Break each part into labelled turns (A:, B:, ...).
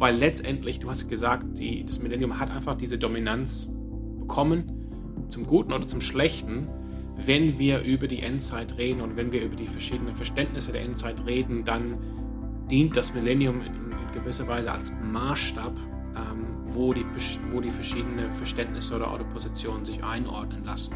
A: weil letztendlich, du hast gesagt, die, das Millennium hat einfach diese Dominanz bekommen, zum Guten oder zum Schlechten, wenn wir über die Endzeit reden und wenn wir über die verschiedenen Verständnisse der Endzeit reden, dann dient das Millennium in, gewisser Weise als Maßstab, ähm, wo, die, wo die verschiedenen Verständnisse oder, oder sich einordnen lassen.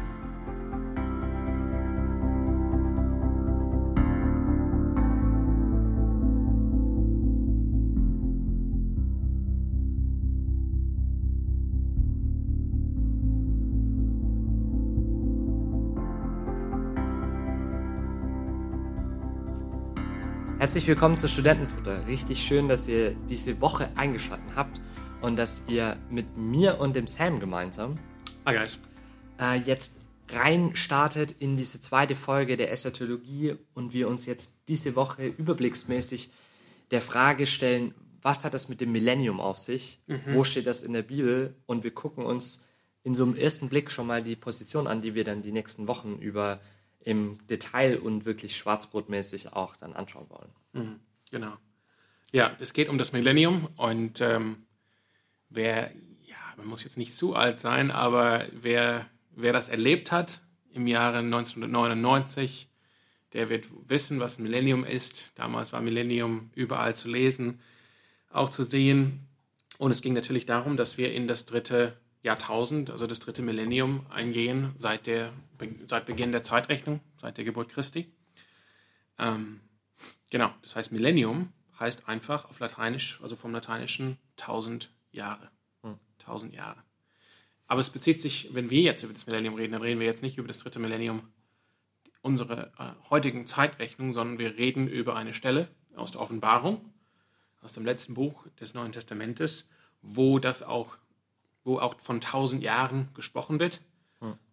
B: Herzlich willkommen zu Studentenfutter. Richtig schön, dass ihr diese Woche eingeschaltet habt und dass ihr mit mir und dem Sam gemeinsam
A: Hi guys.
B: äh, jetzt rein startet in diese zweite Folge der Eschatologie und wir uns jetzt diese Woche überblicksmäßig der Frage stellen, was hat das mit dem Millennium auf sich? Wo steht das in der Bibel? Und wir gucken uns in so einem ersten Blick schon mal die Position an, die wir dann die nächsten Wochen über im Detail und wirklich schwarzbrotmäßig auch dann anschauen wollen.
A: Genau. Ja, es geht um das Millennium und ähm, wer, ja, man muss jetzt nicht zu alt sein, aber wer, wer das erlebt hat im Jahre 1999, der wird wissen, was Millennium ist. Damals war Millennium überall zu lesen, auch zu sehen. Und es ging natürlich darum, dass wir in das dritte Jahrtausend, also das dritte Millennium, eingehen, seit, der, seit Beginn der Zeitrechnung, seit der Geburt Christi. Ähm, genau, das heißt Millennium heißt einfach auf Lateinisch, also vom Lateinischen 1000 Jahre. 1000 Jahre. Aber es bezieht sich, wenn wir jetzt über das Millennium reden, dann reden wir jetzt nicht über das dritte Millennium unserer äh, heutigen Zeitrechnung, sondern wir reden über eine Stelle aus der Offenbarung, aus dem letzten Buch des Neuen Testamentes, wo das auch, wo auch von 1000 Jahren gesprochen wird.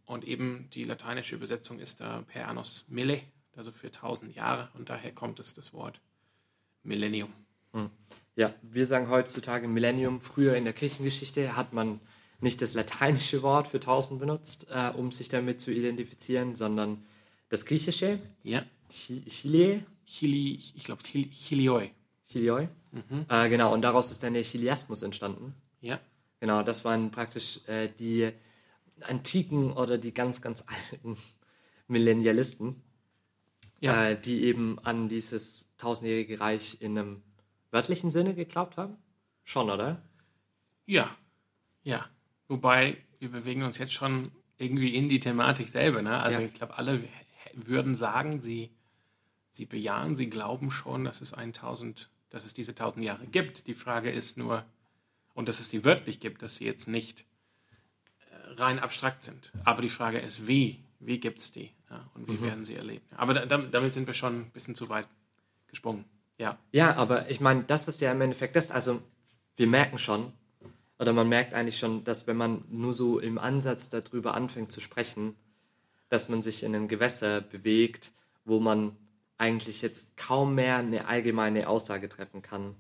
A: Und eben die lateinische Übersetzung ist da per annos mille, also für 1000 Jahre. Und daher kommt es das Wort Millennium.
B: Ja, wir sagen heutzutage Millennium. Früher in der Kirchengeschichte hat man nicht das lateinische Wort für 1000 benutzt, äh, um sich damit zu identifizieren, sondern das griechische,
A: Ja.
B: Chi- Chile,
A: Chili, ich glaube Chilioi.
B: Chilioi. Äh, genau, und daraus ist dann der Chiliasmus entstanden.
A: Ja.
B: Genau, das waren praktisch äh, die antiken oder die ganz, ganz alten Millennialisten,
A: Ja.
B: äh, die eben an dieses tausendjährige Reich in einem wörtlichen Sinne geglaubt haben. Schon, oder?
A: Ja, ja. Wobei wir bewegen uns jetzt schon irgendwie in die Thematik selber. Ne? Also
B: Ja.
A: ich glaube, alle würden sagen, sie, sie bejahen, sie glauben schon, dass es 1000, dass es diese 1000 Jahre gibt. Die Frage ist nur, und dass es die wörtlich gibt, dass sie jetzt nicht äh, rein abstrakt sind. Aber die Frage ist, wie? Wie gibt es die? Ja? Und wie werden sie erlebt? Aber da, damit damit sind wir schon ein bisschen zu weit gesprungen. Ja.
B: Ja, aber ich meine, das ist ja im Endeffekt das. Also, wir merken schon, oder man merkt eigentlich schon, dass wenn man nur so im Ansatz darüber anfängt zu sprechen, dass man sich in ein Gewässer bewegt, wo man eigentlich jetzt kaum mehr eine allgemeine Aussage treffen kann,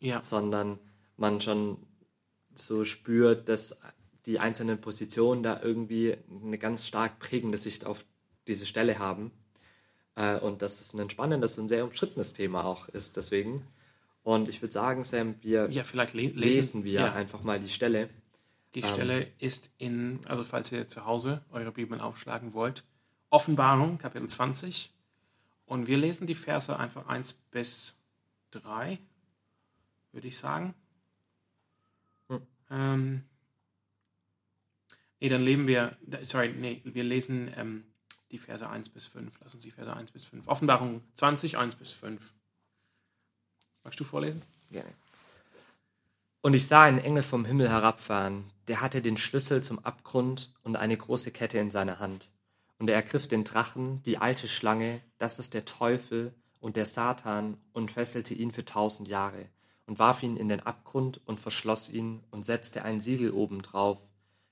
A: Ja.
B: sondern man schon so spürt, dass die einzelnen Positionen da irgendwie eine ganz stark prägende Sicht auf diese Stelle haben. Äh, und dass es ein spannendes und sehr umstrittenes Thema auch ist, deswegen. Und ich würde sagen, Sam, wir
A: Ja, vielleicht le lesen,
B: lesen wir
A: ja.
B: einfach mal die Stelle.
A: Die Stelle ist in, also falls ihr zu Hause eure Bibeln aufschlagen wollt, Offenbarung, Kapitel 20. Und wir lesen die Verse einfach 1 bis 3, würde ich sagen.
B: Hm.
A: Ähm, nee, dann leben wir, sorry, nee, wir lesen ähm, die Verse 1 bis 5. Lass uns die Verse 1 bis 5. Offenbarung 20, 1 bis 5. Magst du vorlesen?
B: Gerne. Und ich sah einen Engel vom Himmel herabfahren, der hatte den Schlüssel zum Abgrund und eine große Kette in seiner Hand. Und er ergriff den Drachen, die alte Schlange, das ist der Teufel und der Satan, und fesselte ihn für tausend Jahre, und warf ihn in den Abgrund und verschloss ihn und setzte ein Siegel obendrauf,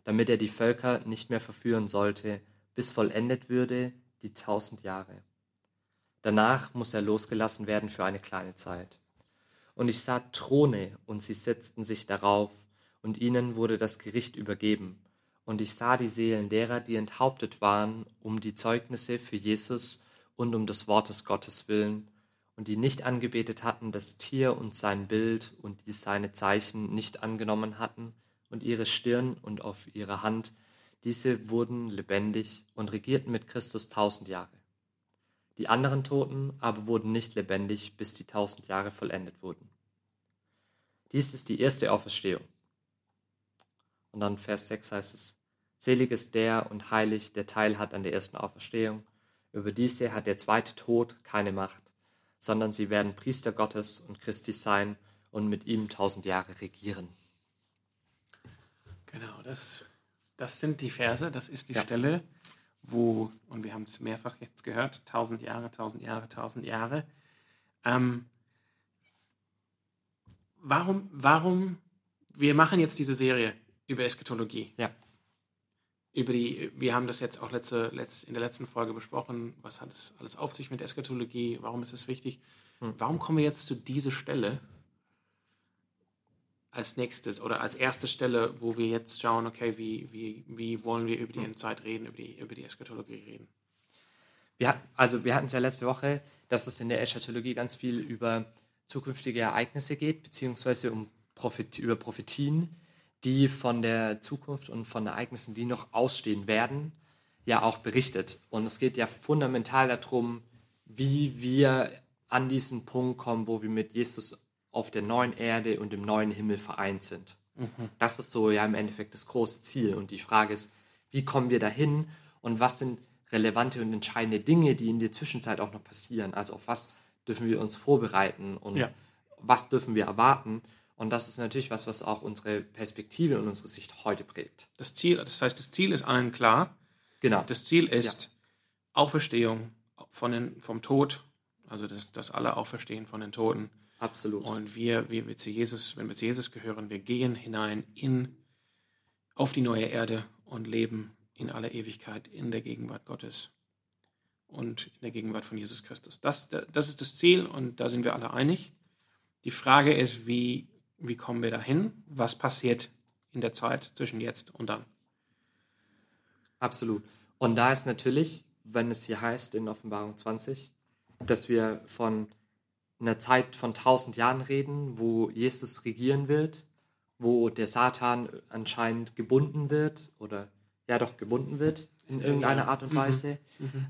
B: damit er die Völker nicht mehr verführen sollte, bis vollendet würde die tausend Jahre. Danach muss er losgelassen werden für eine kleine Zeit. Und ich sah Throne, und sie setzten sich darauf, und ihnen wurde das Gericht übergeben. Und ich sah die Seelen derer, die enthauptet waren, um die Zeugnisse für Jesus und um des Wortes Gottes willen, und die nicht angebetet hatten das Tier und sein Bild und die seine Zeichen nicht angenommen hatten und ihre Stirn und auf ihre Hand, diese wurden lebendig und regierten mit Christus tausend Jahre. Die anderen Toten aber wurden nicht lebendig, bis die tausend Jahre vollendet wurden. Dies ist die erste Auferstehung. Und dann Vers 6 heißt es, Selig ist der und heilig, der Teil hat an der ersten Auferstehung. Über diese hat der zweite Tod keine Macht, sondern sie werden Priester Gottes und Christi sein und mit ihm tausend Jahre regieren.
A: Genau, das, das sind die Verse, das ist die
B: Ja.
A: Stelle, wo, und wir haben es mehrfach jetzt gehört, tausend Jahre, tausend Jahre, tausend Jahre. Ähm, warum, warum, wir machen jetzt diese Serie über Eschatologie.
B: Ja,
A: Über die, wir haben das jetzt auch letzte, letzt, in der letzten Folge besprochen, was hat es alles auf sich mit Eschatologie, warum ist es wichtig. Warum kommen wir jetzt zu dieser Stelle als nächstes oder als erste Stelle, wo wir jetzt schauen, okay, wie, wie, wie wollen wir über die Endzeit reden, über die, über die Eschatologie reden?
B: wir, also wir hatten es ja letzte Woche, dass es in der Eschatologie ganz viel über zukünftige Ereignisse geht, beziehungsweise um Prophet, über Prophetien, die von der Zukunft und von Ereignissen, die noch ausstehen werden, ja auch berichtet. Und es geht ja fundamental darum, wie wir an diesen Punkt kommen, wo wir mit Jesus auf der neuen Erde und im neuen Himmel vereint sind. Das ist so ja im Endeffekt das große Ziel. Und die Frage ist, wie kommen wir dahin und was sind relevante und entscheidende Dinge, die in der Zwischenzeit auch noch passieren? Also auf was dürfen wir uns vorbereiten und
A: Ja.
B: was dürfen wir erwarten? Und das ist natürlich was, was auch unsere Perspektive und unsere Sicht heute prägt.
A: Das Ziel, das heißt, das Ziel ist allen klar.
B: Genau.
A: Das Ziel ist Auferstehung von den, vom Tod, also dass, dass alle auferstehen von den Toten.
B: Absolut.
A: Und wir, wir, wir zu Jesus, wenn wir zu Jesus gehören, wir gehen hinein in, auf die neue Erde und leben in aller Ewigkeit in der Gegenwart Gottes und in der Gegenwart von Jesus Christus. Das, das ist das Ziel und da sind wir alle einig. Die Frage ist, wie, wie kommen wir dahin? Was passiert in der Zeit zwischen jetzt und dann?
B: Absolut. Und da ist natürlich, wenn es hier heißt in Offenbarung 20, dass wir von einer Zeit von tausend Jahren reden, wo Jesus regieren wird, wo der Satan anscheinend gebunden wird oder ja doch gebunden wird in irgendeiner Art und Weise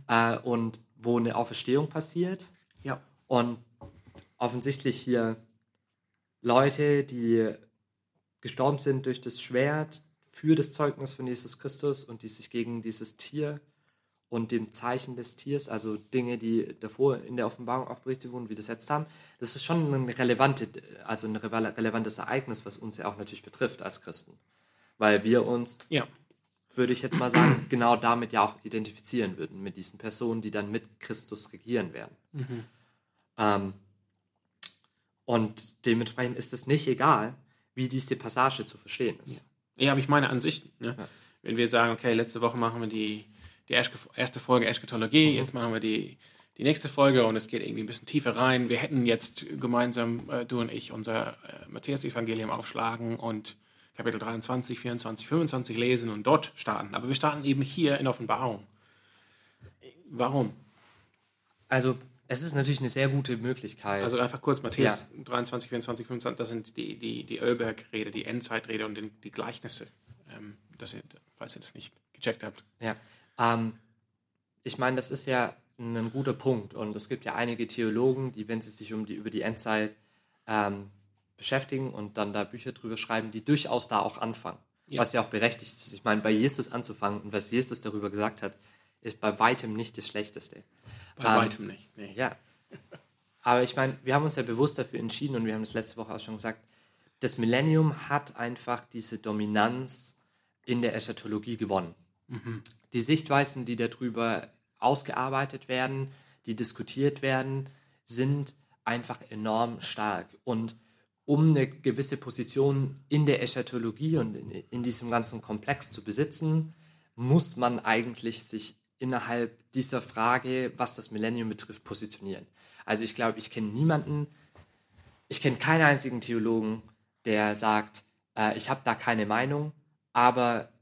B: Äh, und wo eine Auferstehung passiert
A: Ja.
B: und offensichtlich hier Leute, die gestorben sind durch das Schwert für das Zeugnis von Jesus Christus und die sich gegen dieses Tier und dem Zeichen des Tiers, also Dinge, die davor in der Offenbarung auch berichtet wurden, widersetzt haben. Das ist schon ein, relevante, also ein rele- relevantes Ereignis, was uns ja auch natürlich betrifft als Christen. Weil wir uns
A: Ja.
B: würde ich jetzt mal sagen, genau damit ja auch identifizieren würden, mit diesen Personen, die dann mit Christus regieren werden. Ähm, und dementsprechend ist es nicht egal, wie diese Passage zu verstehen ist.
A: Ja, aber ich meine an sich, ne? wenn wir jetzt sagen, okay, letzte Woche machen wir die, die erste Folge Eschatologie, jetzt machen wir die, die nächste Folge und es geht irgendwie ein bisschen tiefer rein. Wir hätten jetzt gemeinsam, äh, du und ich, unser äh, Matthäus-Evangelium aufschlagen und Kapitel 23, 24, 25 lesen und dort starten. Aber wir starten eben hier in Offenbarung. Warum?
B: Also es ist natürlich eine sehr gute Möglichkeit.
A: Also einfach kurz, Matthäus 23, 24, 25, das sind die, die, die Ölberg-Rede, die Endzeitrede und die, die Gleichnisse, ähm, dass ihr, falls ihr das nicht gecheckt habt.
B: Ja, ähm, ich meine, das ist ja ein guter Punkt und es gibt ja einige Theologen, die, wenn sie sich um die, über die Endzeit ähm, beschäftigen und dann da Bücher drüber schreiben, die durchaus da auch anfangen.
A: Ja.
B: Was ja auch berechtigt ist. Ich meine, bei Jesus anzufangen und was Jesus darüber gesagt hat, ist bei weitem nicht das Schlechteste.
A: Bei
B: Ähm,
A: weitem nicht. Nee.
B: Ja. Aber ich meine, wir haben uns ja bewusst dafür entschieden und wir haben das letzte Woche auch schon gesagt, das Millennium hat einfach diese Dominanz in der Eschatologie gewonnen. Die Sichtweisen, die darüber ausgearbeitet werden, die diskutiert werden, sind einfach enorm stark. Und um eine gewisse Position in der Eschatologie und in, in diesem ganzen Komplex zu besitzen, muss man eigentlich sich innerhalb dieser Frage, was das Millennium betrifft, positionieren. Also ich glaube, ich kenne niemanden, ich kenne keinen einzigen Theologen, der sagt, äh, ich habe da keine Meinung, aber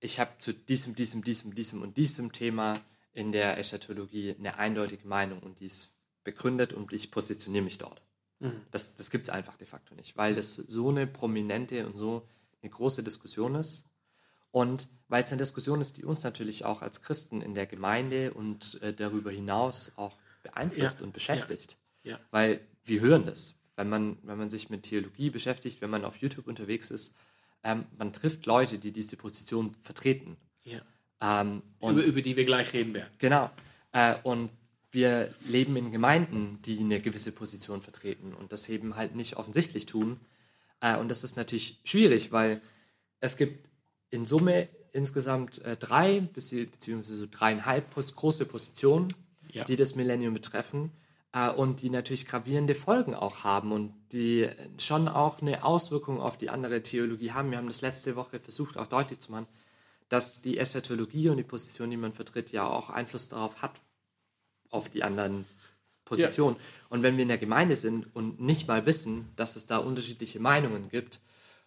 B: ich habe zu diesem, diesem, diesem, diesem und diesem Thema in der Eschatologie eine eindeutige Meinung und die ist begründet und ich positioniere mich dort.
A: Mhm.
B: Das, das gibt es einfach de facto nicht, weil das so eine prominente und so eine große Diskussion ist. Und weil es eine Diskussion ist, die uns natürlich auch als Christen in der Gemeinde und äh, darüber hinaus auch beeinflusst
A: Ja,
B: und beschäftigt.
A: ja.
B: Weil wir hören das, wenn man, wenn man sich mit Theologie beschäftigt, wenn man auf YouTube unterwegs ist, ähm, man trifft Leute, die diese Position vertreten.
A: Ja.
B: Ähm, und
A: Über, über die wir gleich reden werden.
B: Genau. Äh, und wir leben in Gemeinden, die eine gewisse Position vertreten und das eben halt nicht offensichtlich tun. Äh, und das ist natürlich schwierig, weil es gibt in Summe insgesamt äh, drei bis- beziehungsweise so dreieinhalb pos große Positionen,
A: Ja.
B: die das Millennium betreffen äh, und die natürlich gravierende Folgen auch haben und die schon auch eine Auswirkung auf die andere Theologie haben. Wir haben das letzte Woche versucht auch deutlich zu machen, dass die Eschatologie und die Position, die man vertritt, ja auch Einfluss darauf hat, auf die anderen Positionen. Und wenn wir in der Gemeinde sind und nicht mal wissen, dass es da unterschiedliche Meinungen gibt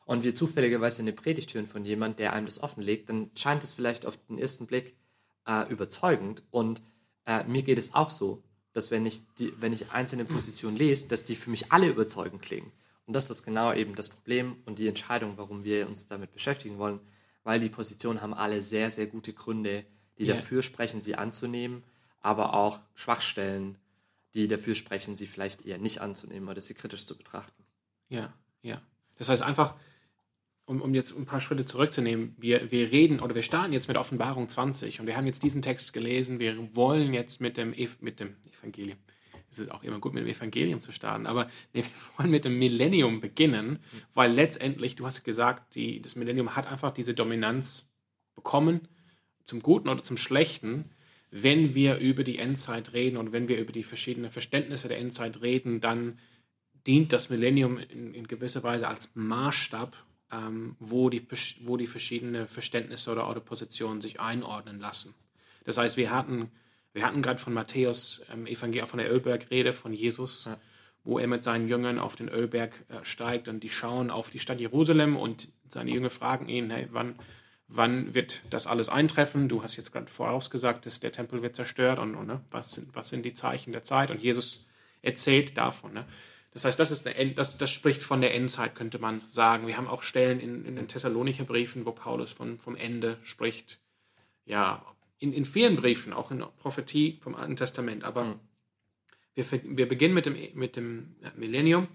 B: und wir zufälligerweise eine Predigt hören von jemand, der einem das offenlegt, dann scheint es vielleicht auf den ersten Blick äh, überzeugend. Und äh, mir geht es auch so, dass wenn ich, die, wenn ich einzelne Positionen lese, dass die für mich alle überzeugend klingen. Und das ist genau eben das Problem und die Entscheidung, warum wir uns damit beschäftigen wollen, weil die Positionen haben alle sehr, sehr gute Gründe, die
A: Ja.
B: dafür sprechen, sie anzunehmen, aber auch Schwachstellen, die dafür sprechen, sie vielleicht eher nicht anzunehmen oder sie kritisch zu betrachten.
A: Ja, ja. Das heißt einfach, um, um jetzt ein paar Schritte zurückzunehmen, wir, wir reden oder wir starten jetzt mit Offenbarung 20 und wir haben jetzt diesen Text gelesen, wir wollen jetzt mit dem, mit dem Evangelium, es ist auch immer gut, mit dem Evangelium zu starten, aber nee, wir wollen mit dem Millennium beginnen, weil letztendlich, du hast gesagt, die, das Millennium hat einfach diese Dominanz bekommen, zum Guten oder zum Schlechten, wenn wir über die Endzeit reden und wenn wir über die verschiedenen Verständnisse der Endzeit reden, dann dient das Millennium in, in gewisser Weise als Maßstab, ähm, wo, die, wo die verschiedenen Verständnisse oder, oder Positionen sich einordnen lassen. Das heißt, wir hatten, wir hatten gerade von Matthäus ähm, Evangelium, von der Ölbergrede von Jesus, wo er mit seinen Jüngern auf den Ölberg äh, steigt und die schauen auf die Stadt Jerusalem und seine Jünger fragen ihn, hey, wann, wann wird das alles eintreffen? Du hast jetzt gerade vorausgesagt, dass der Tempel wird zerstört und, und ne, was, sind, was sind die Zeichen der Zeit? Und Jesus erzählt davon. Ne? Das heißt, das, ist eine, das, das spricht von der Endzeit, könnte man sagen. Wir haben auch Stellen in, in den Thessalonicher Briefen, wo Paulus von, vom Ende spricht. Ja, in, in vielen Briefen, auch in der Prophetie vom Alten Testament. Aber wir, ver- wir beginnen mit dem, mit dem Millennium,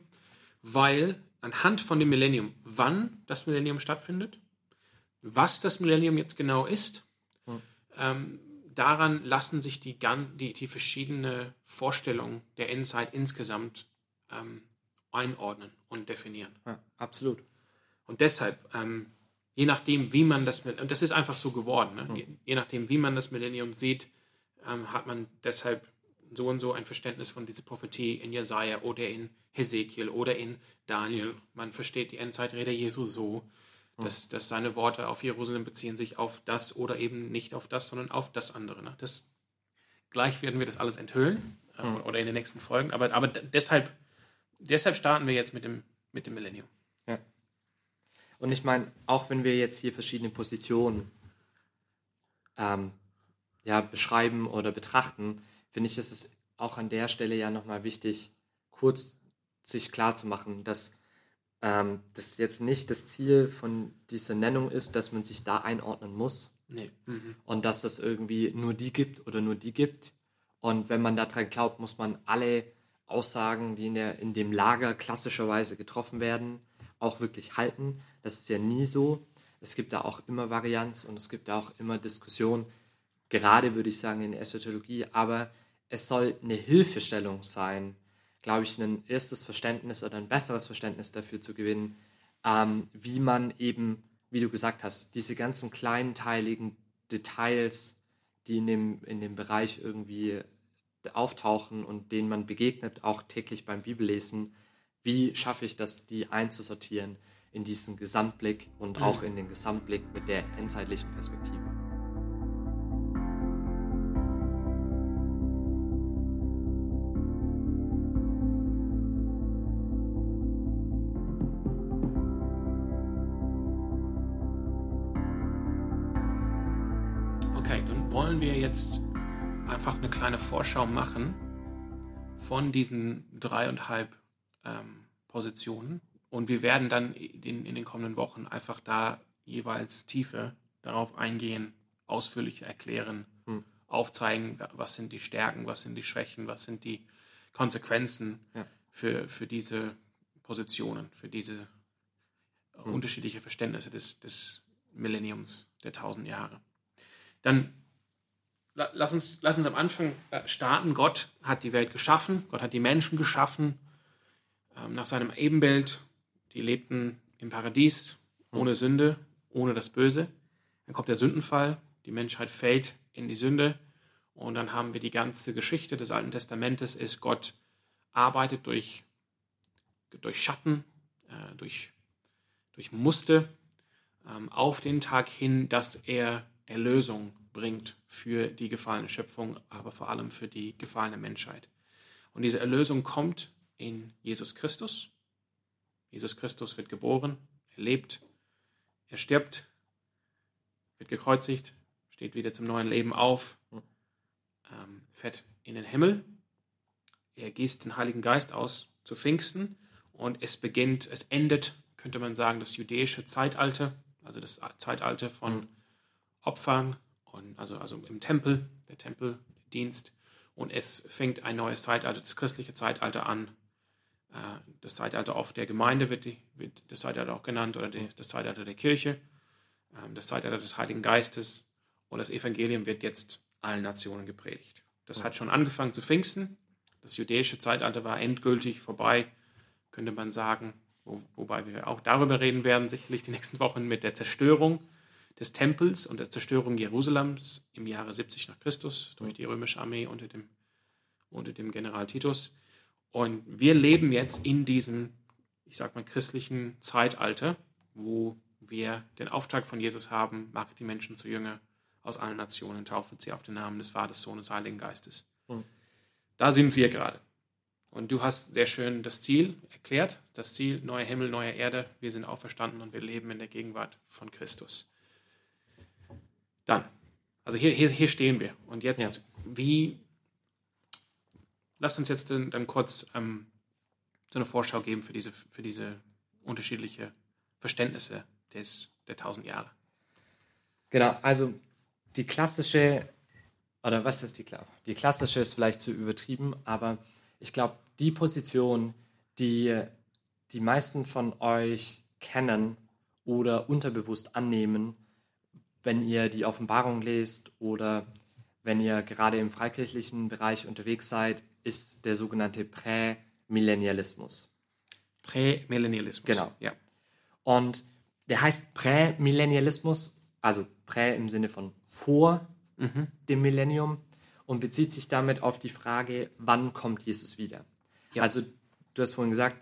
A: weil anhand von dem Millennium, wann das Millennium stattfindet, was das Millennium jetzt genau ist, ähm, daran lassen sich die, die, die verschiedenen Vorstellungen der Endzeit insgesamt ähm, einordnen und definieren.
B: Ja, absolut.
A: Und deshalb, ähm, je nachdem, wie man das, und das ist einfach so geworden, ne? je, je nachdem, wie man das Millennium sieht, ähm, hat man deshalb so und so ein Verständnis von dieser Prophetie in Jesaja oder in Hesekiel oder in Daniel. Man versteht die Endzeitrede Jesu so, dass, dass seine Worte auf Jerusalem beziehen sich auf das oder eben nicht auf das, sondern auf das andere. Ne? Das, gleich werden wir das alles enthüllen äh, oder in den nächsten Folgen, aber, aber deshalb, deshalb starten wir jetzt mit dem, mit dem Millennium.
B: Ja. Und ich meine, auch wenn wir jetzt hier verschiedene Positionen ähm, ja, beschreiben oder betrachten, finde ich, ist es auch an der Stelle ja nochmal wichtig, kurz sich klar zu machen, dass ähm, das jetzt nicht das Ziel von dieser Nennung ist, dass man sich da einordnen muss
A: Nee. Mhm.
B: und dass es irgendwie nur die gibt oder nur die gibt. Und wenn man daran glaubt, muss man alle Aussagen, die in, der, in dem Lager klassischerweise getroffen werden, auch wirklich halten. Das ist ja nie so. Es gibt da auch immer Varianz und es gibt da auch immer Diskussion, gerade würde ich sagen in der Eschatologie, aber es soll eine Hilfestellung sein, glaube ich, ein erstes Verständnis oder ein besseres Verständnis dafür zu gewinnen, ähm, wie man eben, wie du gesagt hast, diese ganzen kleinteiligen Details, die in dem, in dem Bereich irgendwie auftauchen und denen man begegnet, auch täglich beim Bibellesen, wie schaffe ich das, die einzusortieren in diesen Gesamtblick und auch in den Gesamtblick mit der endzeitlichen Perspektive.
A: Okay, dann wollen wir jetzt einfach eine kleine Vorschau machen, von diesen dreieinhalb ähm, Positionen. Und wir werden dann in, in den kommenden Wochen einfach da jeweils tiefer darauf eingehen, ausführlich erklären, hm. aufzeigen, was sind die Stärken, was sind die Schwächen, was sind die Konsequenzen ja. für, für diese Positionen, für diese hm. unterschiedliche Verständnisse des, des Millenniums, der tausend Jahre. Dann lass uns, lass uns am Anfang äh, starten. Gott hat die Welt geschaffen, Gott hat die Menschen geschaffen ähm, nach seinem Ebenbild. Die lebten im Paradies ohne Sünde, ohne das Böse. Dann kommt der Sündenfall, die Menschheit fällt in die Sünde und dann haben wir die ganze Geschichte des Alten Testamentes, ist Gott arbeitet durch, durch Schatten, äh, durch, durch Muster ähm, auf den Tag hin, dass er Erlösung bringt für die gefallene Schöpfung, aber vor allem für die gefallene Menschheit. Und diese Erlösung kommt in Jesus Christus. Jesus Christus wird geboren, er lebt, er stirbt, wird gekreuzigt, steht wieder zum neuen Leben auf, ähm, fährt in den Himmel. Er gießt den Heiligen Geist aus zu Pfingsten und es beginnt, es endet, könnte man sagen, das jüdische Zeitalter, also das Zeitalter von Opfern, und also, also im Tempel, der Tempeldienst. Und es fängt ein neues Zeitalter, das christliche Zeitalter an. Äh, das Zeitalter auf der Gemeinde wird, die, wird das Zeitalter auch genannt oder die, das Zeitalter der Kirche, ähm, das Zeitalter des Heiligen Geistes. Und das Evangelium wird jetzt allen Nationen gepredigt. Das hat schon angefangen zu Pfingsten. Das jüdische Zeitalter war endgültig vorbei, könnte man sagen. Wo, wobei wir auch darüber reden werden, sicherlich die nächsten Wochen mit der Zerstörung des Tempels und der Zerstörung Jerusalems im Jahre 70 nach Christus durch die römische Armee unter dem, unter dem General Titus. Und wir leben jetzt in diesem, ich sag mal, christlichen Zeitalter, wo wir den Auftrag von Jesus haben, macht die Menschen zu Jünger aus allen Nationen, taufet sie auf den Namen des Vaters, Sohnes, Heiligen Geistes. Mhm. Da sind wir gerade. Und du hast sehr schön das Ziel erklärt, das Ziel, neuer Himmel, neue Erde, wir sind auferstanden und wir leben in der Gegenwart von Christus. Dann, also hier, hier, hier stehen wir. Und jetzt, ja. wie, lasst uns jetzt dann, dann kurz ähm, so eine Vorschau geben für diese, für diese unterschiedliche Verständnisse des, der tausend Jahre.
B: Genau, also die klassische, oder was ist die klar? Die klassische ist vielleicht zu übertrieben, aber ich glaube, die Position, die die meisten von euch kennen oder unterbewusst annehmen, wenn ihr die Offenbarung lest oder wenn ihr gerade im freikirchlichen Bereich unterwegs seid, ist der sogenannte Prämillennialismus.
A: Prämillennialismus.
B: Genau. Ja. Und der heißt Prämillennialismus, also Prä im Sinne von vor mhm. dem Millennium und bezieht sich damit auf die Frage, wann kommt Jesus wieder? Ja. Also, du hast vorhin gesagt,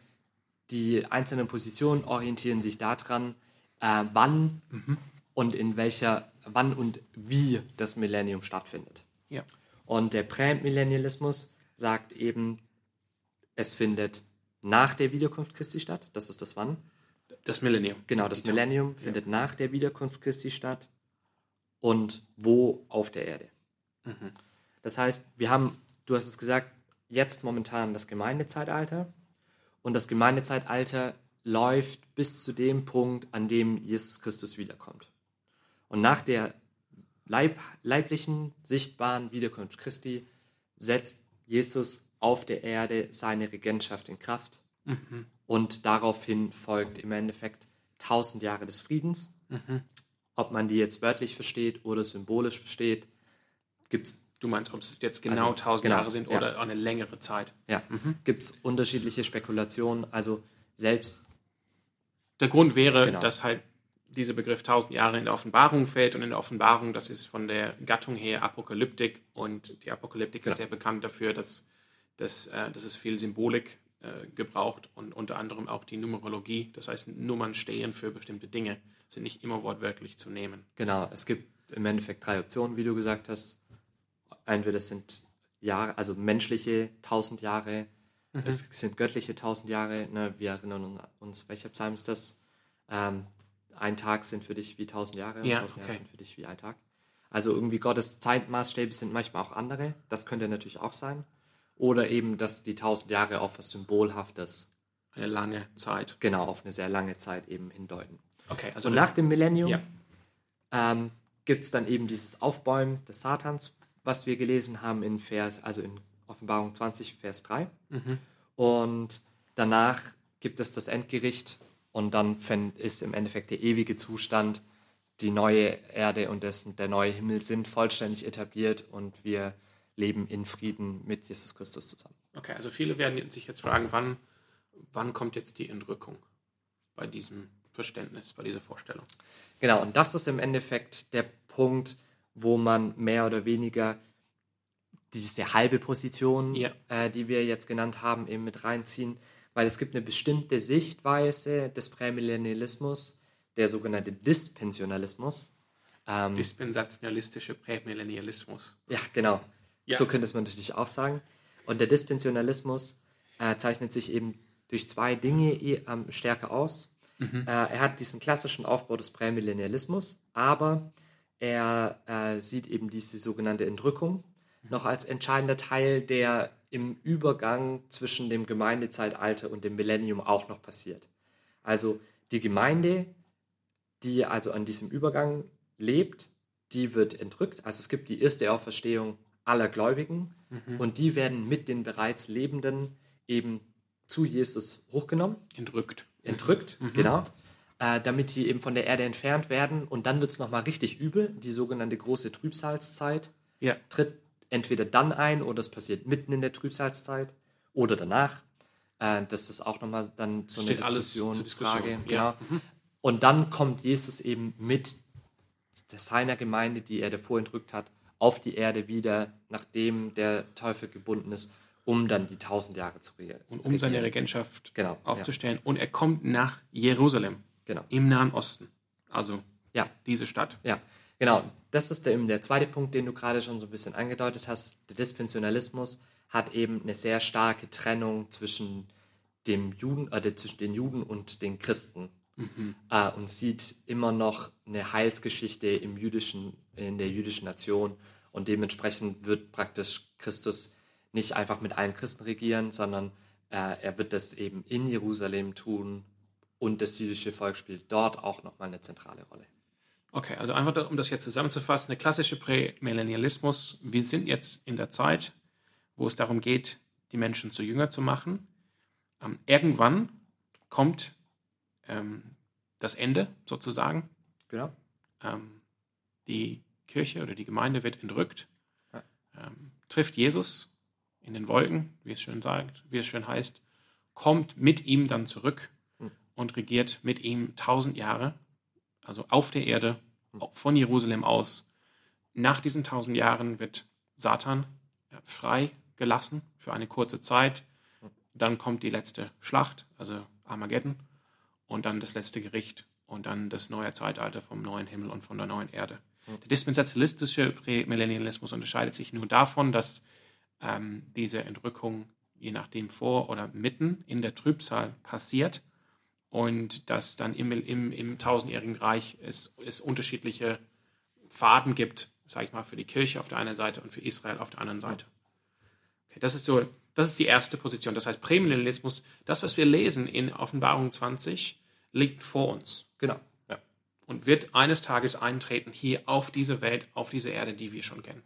B: die einzelnen Positionen orientieren sich daran, äh, wann mhm und in welcher, wann und wie das Millennium stattfindet. Ja. Und der Prämillennialismus sagt eben, es findet nach der Wiederkunft Christi statt. Das ist das Wann.
A: Das Millennium.
B: Genau, das Millennium findet ja. nach der Wiederkunft Christi statt. Und wo auf der Erde. Mhm. Das heißt, wir haben, du hast es gesagt, jetzt momentan das Gemeindezeitalter. Und das Gemeindezeitalter läuft bis zu dem Punkt, an dem Jesus Christus wiederkommt. Und nach der Leib, leiblichen, sichtbaren Wiederkunft Christi setzt Jesus auf der Erde seine Regentschaft in Kraft. Mhm. Und daraufhin folgt im Endeffekt tausend Jahre des Friedens. Mhm. Ob man die jetzt wörtlich versteht oder symbolisch versteht, gibt es.
A: Du meinst, ob es jetzt genau also, 1000 genau, Jahre sind oder ja. eine längere Zeit?
B: Ja, mhm. gibt es unterschiedliche Spekulationen. Also selbst.
A: Der Grund wäre, genau. dass halt dieser Begriff tausend Jahre in der Offenbarung fällt und in der Offenbarung, das ist von der Gattung her Apokalyptik und die Apokalyptik ja. ist sehr bekannt dafür, dass, dass, äh, dass es viel Symbolik äh, gebraucht und unter anderem auch die Numerologie, das heißt Nummern stehen für bestimmte Dinge, sind nicht immer wortwörtlich zu nehmen.
B: Genau, es gibt im Endeffekt drei Optionen, wie du gesagt hast. Entweder sind Jahre, also menschliche tausend Jahre, mhm. es sind göttliche tausend Jahre. Ne? Wir erinnern uns, welcher Psalm ist das? Ähm, ein Tag sind für dich wie tausend Jahre
A: ja,
B: tausend
A: okay.
B: Jahre sind für dich wie ein Tag. Also irgendwie Gottes Zeitmaßstäbe sind manchmal auch andere. Das könnte natürlich auch sein. oder eben, dass die tausend Jahre auf was Symbolhaftes,
A: Eine lange Zeit.
B: genau, auf eine sehr lange Zeit eben hindeuten.
A: Okay, also
B: Und nach dem Millennium
A: Ja.
B: ähm, gibt es dann eben dieses Aufbäumen des Satans, was wir gelesen haben in Vers, also in Offenbarung 20, Vers 3. Und danach gibt es das Endgericht und dann ist im Endeffekt der ewige Zustand, die neue Erde und das, der neue Himmel sind vollständig etabliert und wir leben in Frieden mit Jesus Christus zusammen.
A: Okay, also viele werden sich jetzt fragen, wann, wann kommt jetzt die Entrückung bei diesem Verständnis, bei dieser Vorstellung?
B: Genau, und das ist im Endeffekt der Punkt, wo man mehr oder weniger diese halbe Position,
A: Ja.
B: äh, die wir jetzt genannt haben, eben mit reinziehen, weil es gibt eine bestimmte Sichtweise des Prämillennialismus, der sogenannte Dispensionalismus. Ähm,
A: Dispensationalistische Prämillennialismus.
B: ja, genau.
A: Ja.
B: So könnte es man natürlich auch sagen. Und der Dispensionalismus äh, zeichnet sich eben durch zwei Dinge eh, ähm, stärker aus. Äh, er hat diesen klassischen Aufbau des Prämillennialismus, aber er äh, sieht eben diese sogenannte Entrückung noch als entscheidender Teil, der im Übergang zwischen dem Gemeindezeitalter und dem Millennium auch noch passiert. Also die Gemeinde, die also an diesem Übergang lebt, die wird entrückt. Also es gibt die erste Auferstehung aller Gläubigen und die werden mit den bereits Lebenden eben zu Jesus hochgenommen,
A: Entrückt.
B: entrückt, genau, äh, damit die eben von der Erde entfernt werden und dann wird es nochmal richtig übel, die sogenannte große Trübsalzeit
A: Ja.
B: tritt entweder dann ein oder es passiert mitten in der Trübsalzeit oder danach. Äh, das ist auch nochmal dann so eine
A: Steht alles zur
B: Diskussionsfrage.
A: Diskussion,
B: Genau.
A: ja.
B: Und dann kommt Jesus eben mit seiner Gemeinde, die er davor entrückt hat, auf die Erde wieder, nachdem der Teufel gebunden ist, um dann die tausend Jahre zu regieren.
A: Und um seine Regentschaft
B: Genau,
A: aufzustellen. Und er kommt nach Jerusalem,
B: Genau.
A: im Nahen Osten. Also
B: Ja,
A: diese Stadt.
B: Ja, genau. Das ist der, eben der zweite Punkt, den du gerade schon so ein bisschen angedeutet hast. Der Dispensionalismus hat eben eine sehr starke Trennung zwischen dem Juden, äh, zwischen den Juden und den Christen äh, und sieht immer noch eine Heilsgeschichte im jüdischen, in der jüdischen Nation und dementsprechend wird praktisch Christus nicht einfach mit allen Christen regieren, sondern äh, er wird das eben in Jerusalem tun und das jüdische Volk spielt dort auch nochmal eine zentrale Rolle.
A: Okay, also einfach, um das jetzt zusammenzufassen, der klassische Prämillennialismus, wir sind jetzt in der Zeit, wo es darum geht, die Menschen zu Jünger zu machen. Ähm, irgendwann kommt ähm, das Ende sozusagen.
B: Genau.
A: Ähm, die Kirche oder die Gemeinde wird entrückt,
B: Ja.
A: ähm, trifft Jesus in den Wolken, wie es schön sagt, wie es schön heißt, kommt mit ihm dann zurück
B: Hm.
A: und regiert mit ihm tausend Jahre, also auf der Erde, von Jerusalem aus. Nach diesen tausend Jahren wird Satan frei gelassen für eine kurze Zeit. Dann kommt die letzte Schlacht, also Armageddon, und dann das letzte Gericht und dann das neue Zeitalter vom neuen Himmel und von der neuen Erde. Der dispensationalistische Prämillennialismus unterscheidet sich nur davon, dass ähm, diese Entrückung je nachdem vor oder mitten in der Trübsal passiert und dass dann im, im, im tausendjährigen Reich es, es unterschiedliche Pfaden gibt, sage ich mal, für die Kirche auf der einen Seite und für Israel auf der anderen Seite. Okay, das ist so, das ist die erste Position. Das heißt, Prämillennialismus, das, was wir lesen in Offenbarung 20, liegt vor uns
B: Genau. Ja.
A: und wird eines Tages eintreten hier auf diese Welt, auf diese Erde, die wir schon kennen.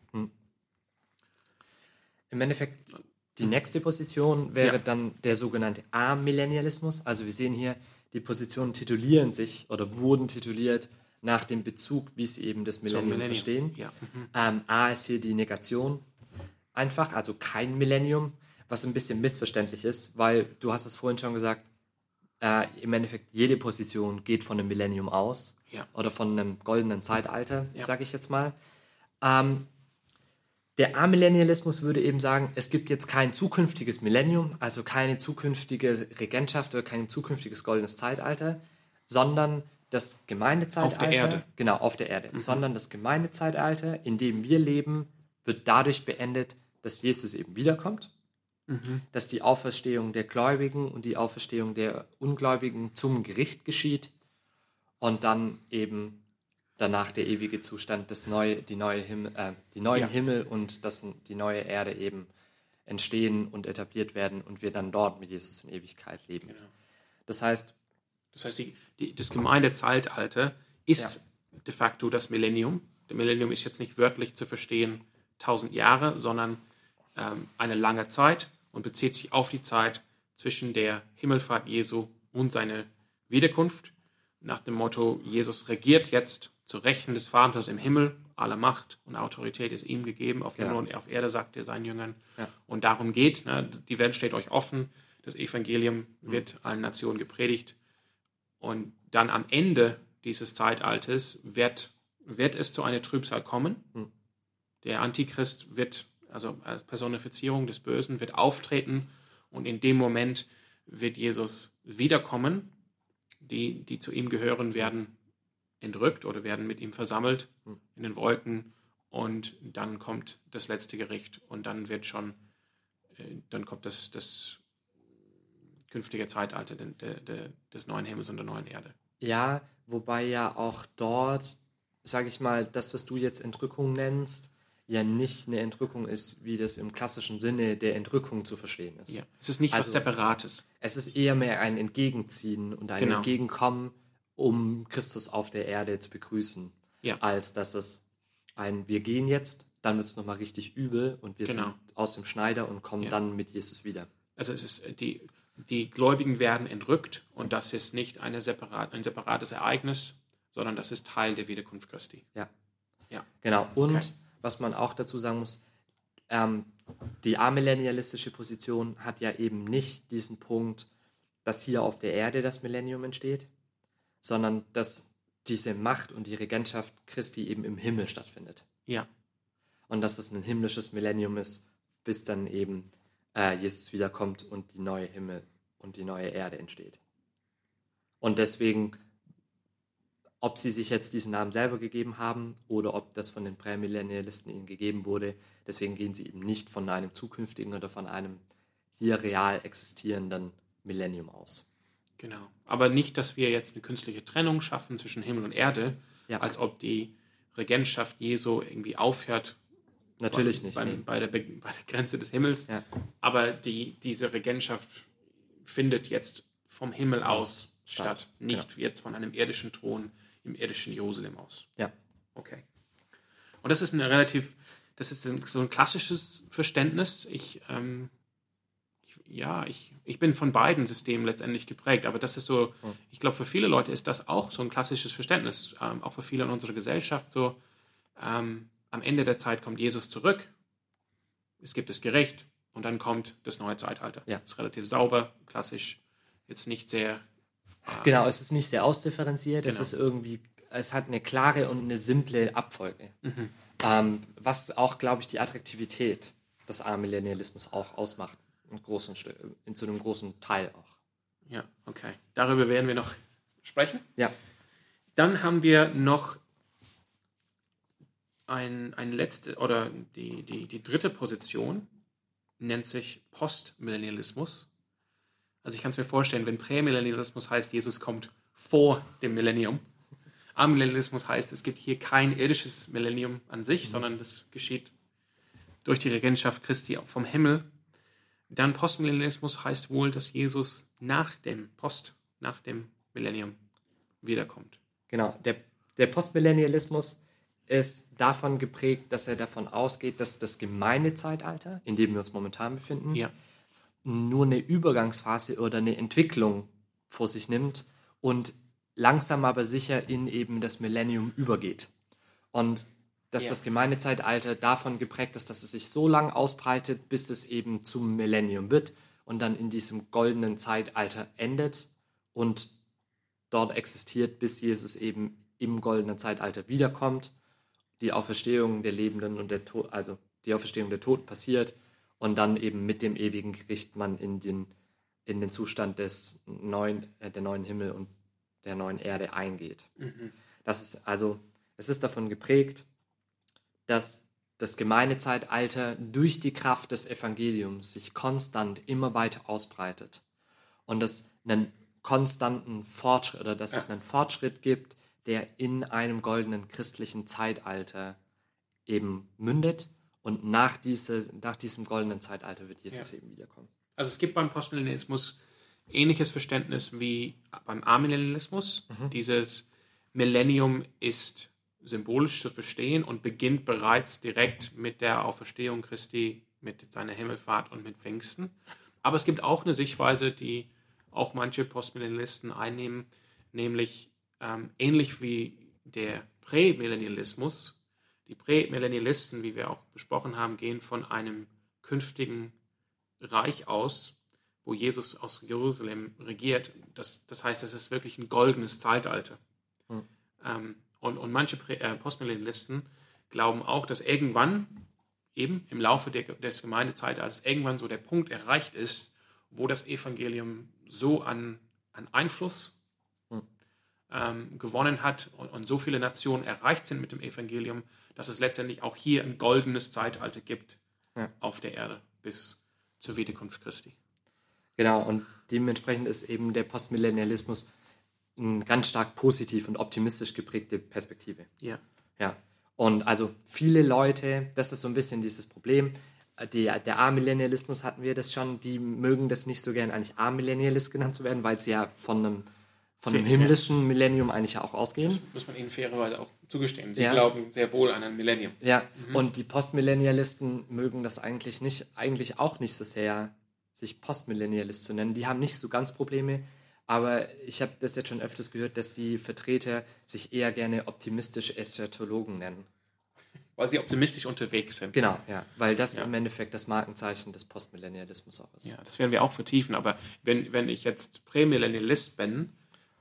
B: Im Endeffekt, die nächste Position wäre
A: Ja.
B: dann der sogenannte Amillennialismus. Also wir sehen hier, die Positionen titulieren sich oder wurden tituliert nach dem Bezug, wie sie eben das Millennium,
A: Millennium.
B: verstehen.
A: Ja. Mhm.
B: Ähm, A ist hier die Negation. Einfach, also kein Millennium, was ein bisschen missverständlich ist, weil du hast es vorhin schon gesagt, äh, im Endeffekt jede Position geht von einem Millennium aus
A: Ja.
B: oder von einem goldenen Zeitalter,
A: Ja.
B: sage ich jetzt mal. Ähm, der Amillennialismus würde eben sagen, es gibt jetzt kein zukünftiges Millennium, also keine zukünftige Regentschaft oder kein zukünftiges goldenes Zeitalter, sondern das Gemeindezeitalter.
A: Auf der Erde.
B: Genau, auf der Erde. Sondern das Gemeindezeitalter, in dem wir leben, wird dadurch beendet, dass Jesus eben wiederkommt, dass die Auferstehung der Gläubigen und die Auferstehung der Ungläubigen zum Gericht geschieht und dann eben danach der ewige Zustand, das neue, die neue Himmel, äh, die neuen
A: Ja.
B: Himmel und das, die neue Erde eben entstehen und etabliert werden und wir dann dort mit Jesus in Ewigkeit leben.
A: Genau.
B: Das heißt,
A: Das heißt, die, die, das Gemeindezeitalter ist
B: Ja.
A: de facto das Millennium. Der Millennium ist jetzt nicht wörtlich zu verstehen 1000 Jahre, sondern ähm, eine lange Zeit und bezieht sich auf die Zeit zwischen der Himmelfahrt Jesu und seiner Wiederkunft. Nach dem Motto, Jesus regiert jetzt zu Rechten des Vaters im Himmel, alle Macht und Autorität ist ihm gegeben auf
B: Ja.
A: Himmel und auf Erde, sagt er seinen Jüngern.
B: Ja.
A: Und darum geht, ne, die Welt steht euch offen, das Evangelium
B: Mhm.
A: wird allen Nationen gepredigt. Und dann am Ende dieses Zeitalters wird, wird es zu einer Trübsal kommen.
B: Hm.
A: Der Antichrist wird, also als Personifizierung des Bösen, wird auftreten und in dem Moment wird Jesus wiederkommen. Die, die zu ihm gehören, werden entrückt oder werden mit ihm versammelt
B: Hm.
A: in den Wolken und dann kommt das letzte Gericht und dann wird schon, äh, dann kommt das, das künftige Zeitalter des neuen Himmels und der neuen Erde.
B: Ja, wobei ja auch dort, sage ich mal, das, was du jetzt Entrückung nennst, ja nicht eine Entrückung ist, wie das im klassischen Sinne der Entrückung zu verstehen ist.
A: Ja. Es ist nicht was
B: Also-
A: Separates.
B: Es ist eher mehr ein Entgegenziehen und ein
A: Genau.
B: Entgegenkommen, um Christus auf der Erde zu begrüßen,
A: Ja.
B: als dass es ein Wir gehen jetzt, dann wird es nochmal richtig übel und wir
A: Genau.
B: sind aus dem Schneider und kommen
A: Ja.
B: dann mit Jesus wieder.
A: Also es ist äh, die, die Gläubigen werden entrückt und das ist nicht eine separat, ein separates Ereignis, sondern das ist Teil der Wiederkunft Christi.
B: Ja.
A: Ja.
B: Genau. Und
A: Okay.
B: was man auch dazu sagen muss, ähm, die amillennialistische Position hat ja eben nicht diesen Punkt, dass hier auf der Erde das Millennium entsteht, sondern dass diese Macht und die Regentschaft Christi eben im Himmel stattfindet.
A: Ja,
B: Und dass es ein himmlisches Millennium ist, bis dann eben äh, Jesus wiederkommt und die neue Himmel und die neue Erde entsteht. Und deswegen, ob sie sich jetzt diesen Namen selber gegeben haben oder ob das von den Prämillennialisten ihnen gegeben wurde, deswegen gehen sie eben nicht von einem zukünftigen oder von einem hier real existierenden Millennium aus.
A: Genau. Aber nicht, dass wir jetzt eine künstliche Trennung schaffen zwischen Himmel und Erde,
B: Ja.
A: als ob die Regentschaft Jesu irgendwie aufhört
B: Natürlich
A: bei,
B: nicht.
A: Bei,
B: nee.
A: bei, der, Be- bei der Grenze des Himmels.
B: Ja.
A: Aber die, diese Regentschaft findet jetzt vom Himmel aus
B: Statt,
A: statt, nicht jetzt von einem irdischen Thron im irdischen Jerusalem aus.
B: Ja.
A: Okay. Und das ist ein relativ, das ist ein, so ein klassisches Verständnis. Ich, ähm, ich, ja, ich, ich bin von beiden Systemen letztendlich geprägt, aber das ist so, ich glaube, für viele Leute ist das auch so ein klassisches Verständnis, ähm, auch für viele in unserer Gesellschaft so. Ähm, am Ende der Zeit kommt Jesus zurück, es gibt das Gericht und dann kommt das neue Zeitalter.
B: Ja.
A: Ist relativ sauber, klassisch, jetzt nicht sehr.
B: Genau, es ist nicht sehr ausdifferenziert, es
A: Genau.
B: ist irgendwie, es hat eine klare und eine simple Abfolge. Ähm, was auch, glaube ich, die Attraktivität des Amillennialismus auch ausmacht. Großen, zu einem großen Teil auch.
A: Ja, okay. Darüber werden wir noch sprechen.
B: Ja,
A: Dann haben wir noch ein, ein letzte oder die, die, die dritte Position nennt sich Postmillennialismus. Also ich kann es mir vorstellen, wenn Prämillennialismus heißt, Jesus kommt vor dem Millennium. Amillennialismus heißt, es gibt hier kein irdisches Millennium an sich, sondern das geschieht durch die Regentschaft Christi vom Himmel. Dann Postmillennialismus heißt wohl, dass Jesus nach dem Post, nach dem Millennium wiederkommt.
B: genau. Der, der Postmillennialismus ist davon geprägt, dass er davon ausgeht, dass das Gemeindezeitalter, in dem wir uns momentan befinden,
A: Ja.
B: nur eine Übergangsphase oder eine Entwicklung vor sich nimmt und langsam aber sicher in eben das Millennium übergeht. Und dass
A: Ja.
B: das Gemeindezeitalter davon geprägt ist, dass es sich so lang ausbreitet, bis es eben zum Millennium wird und dann in diesem goldenen Zeitalter endet und dort existiert, bis Jesus eben im goldenen Zeitalter wiederkommt, die Auferstehung der Lebenden und der Tod, also die Auferstehung der Toten passiert und dann eben mit dem ewigen Gericht man in den, in den Zustand des neuen, äh, der neuen Himmel und der neuen Erde eingeht. Das ist also, es ist davon geprägt, dass das Gemeindezeitalter durch die Kraft des Evangeliums sich konstant immer weiter ausbreitet und es einen konstanten Fortschritt oder dass es einen Fortschritt gibt, der in einem goldenen christlichen Zeitalter eben mündet Und nach, diese, nach diesem goldenen Zeitalter wird Jesus
A: Ja.
B: eben wiederkommen.
A: Also es gibt beim Postmillennialismus ähnliches Verständnis wie beim Amillennialismus. Dieses Millennium ist symbolisch zu verstehen und beginnt bereits direkt mit der Auferstehung Christi, mit seiner Himmelfahrt und mit Pfingsten. Aber es gibt auch eine Sichtweise, die auch manche Postmillennialisten einnehmen, nämlich ähm, ähnlich wie der Prämillennialismus. Die Prämillennialisten, wie wir auch besprochen haben, gehen von einem künftigen Reich aus, wo Jesus aus Jerusalem regiert. Das, das heißt, es ist wirklich ein goldenes Zeitalter.
B: Hm.
A: Ähm, und, und manche äh, Postmillennialisten glauben auch, dass irgendwann, eben im Laufe der, des Gemeindezeitalters, irgendwann so der Punkt erreicht ist, wo das Evangelium so an, an Einfluss
B: Hm.
A: ähm, gewonnen hat und, und so viele Nationen erreicht sind mit dem Evangelium, dass es letztendlich auch hier ein goldenes Zeitalter gibt
B: Ja.
A: auf der Erde bis zur Wiederkunft Christi.
B: Genau, und dementsprechend ist eben der Postmillennialismus eine ganz stark positiv und optimistisch geprägte Perspektive.
A: Ja.
B: Ja. Und also viele Leute, das ist so ein bisschen dieses Problem. Die, der A-Millennialismus hatten wir das schon, die mögen das nicht so gern eigentlich A-Millennialist genannt zu werden, weil sie ja von einem, von einem himmlischen Millennium eigentlich ja auch ausgehen.
A: Das muss man ihnen fairerweise auch zugestehen. Sie
B: Ja.
A: glauben sehr wohl an ein Millennium.
B: Ja, und die Postmillennialisten mögen das eigentlich nicht, eigentlich auch nicht so sehr, sich Postmillennialist zu nennen. Die haben nicht so ganz Probleme, aber ich habe das jetzt schon öfters gehört, dass die Vertreter sich eher gerne optimistische Eschatologen nennen.
A: Weil sie optimistisch unterwegs sind.
B: Genau, ja, weil das
A: Ja.
B: im Endeffekt das Markenzeichen des Postmillennialismus auch ist.
A: Ja, das werden wir auch vertiefen. Aber wenn, wenn ich jetzt Prämillennialist bin,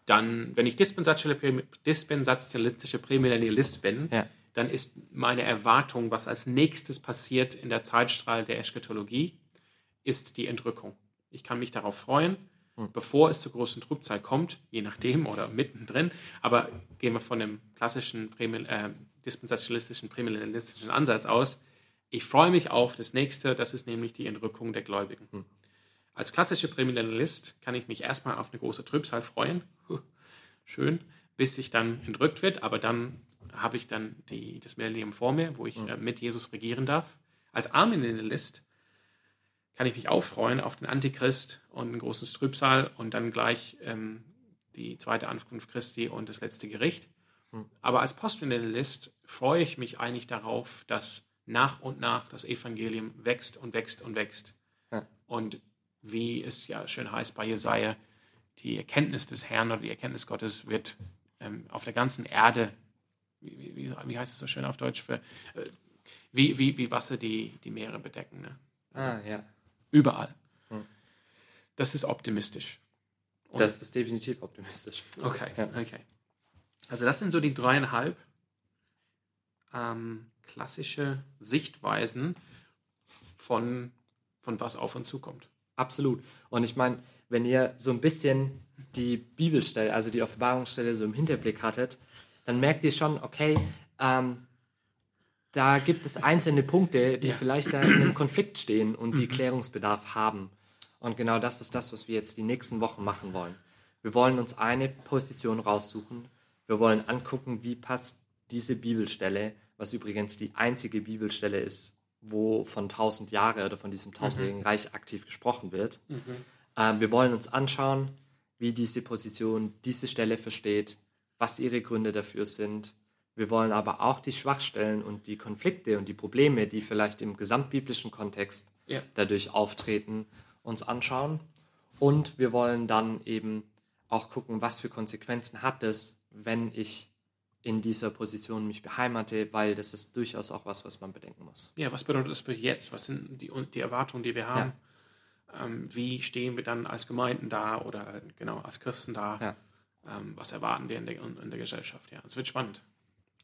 A: dann, wenn ich dispensationalistische Prämillennialist bin,
B: Ja.
A: dann ist meine Erwartung, was als nächstes passiert in der Zeitstrahl der Eschatologie, ist die Entrückung. Ich kann mich darauf freuen, bevor es zur großen Trübzeit kommt, je nachdem oder mittendrin. Aber gehen wir von dem klassischen Prämil äh, dispensationalistischen, prämillennialistischen Ansatz aus. Ich freue mich auf das nächste, das ist nämlich die Entrückung der Gläubigen. Als klassischer Prämillennialist kann ich mich erstmal auf eine große Trübsal freuen. Schön, bis ich dann entrückt wird, aber dann habe ich dann die, das Millennium vor mir, wo ich äh, mit Jesus regieren darf. Als Amillennialist kann ich mich auch freuen auf den Antichrist und ein großes Trübsal und dann gleich ähm, die zweite Ankunft Christi und das letzte Gericht. Aber als Postmillennialist freue ich mich eigentlich darauf, dass nach und nach das Evangelium wächst und wächst und wächst.
B: Ja.
A: Und wie es ja schön heißt bei Jesaja, die Erkenntnis des Herrn oder die Erkenntnis Gottes wird ähm, auf der ganzen Erde, wie, wie- wie, heißt es so schön auf Deutsch, für, äh, wie, wie, wie Wasser die, die Meere bedecken. Ne?
B: Ah, ja.
A: Überall.
B: Hm.
A: Das ist optimistisch. Und-
B: Das ist definitiv optimistisch.
A: Okay,
B: Ja.
A: okay. Also das sind so die dreieinhalb ähm, klassische Sichtweisen von, von was auf uns zukommt.
B: Absolut. Und ich meine, wenn ihr so ein bisschen die Bibelstelle, also die Offenbarungsstelle so im Hinterblick hattet, dann merkt ihr schon, okay, ähm, da gibt es einzelne Punkte, die
A: Ja.
B: vielleicht da in einem Konflikt stehen und die Klärungsbedarf haben. Und genau das ist das, was wir jetzt die nächsten Wochen machen wollen. Wir wollen uns eine Position raussuchen. Wir wollen angucken, wie passt diese Bibelstelle, was übrigens die einzige Bibelstelle ist, wo von 1000 Jahre oder von diesem tausendjährigen Reich aktiv gesprochen wird. Ähm, wir wollen uns anschauen, wie diese Position diese Stelle versteht, was ihre Gründe dafür sind. Wir wollen aber auch die Schwachstellen und die Konflikte und die Probleme, die vielleicht im gesamtbiblischen Kontext
A: Ja.
B: dadurch auftreten, uns anschauen. Und wir wollen dann eben auch gucken, was für Konsequenzen hat es, wenn ich in dieser Position mich beheimalte, weil das ist durchaus auch was, was man bedenken muss.
A: Ja, was bedeutet das für jetzt? Was sind die, die Erwartungen, die wir haben? Ähm, wie stehen wir dann als Gemeinden da oder genau als Christen da?
B: Ja.
A: Ähm, was erwarten wir in der, in der Gesellschaft? Ja, es wird spannend.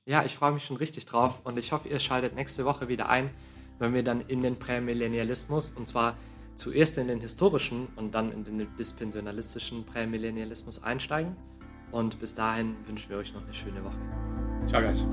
B: Ja, ich freue mich schon richtig drauf und ich hoffe, ihr schaltet nächste Woche wieder ein, wenn wir dann in den Prämillennialismus und zwar zuerst in den historischen und dann in den dispensionalistischen Prämillennialismus einsteigen. Und bis dahin wünschen wir euch noch eine schöne Woche.
A: Ciao, guys.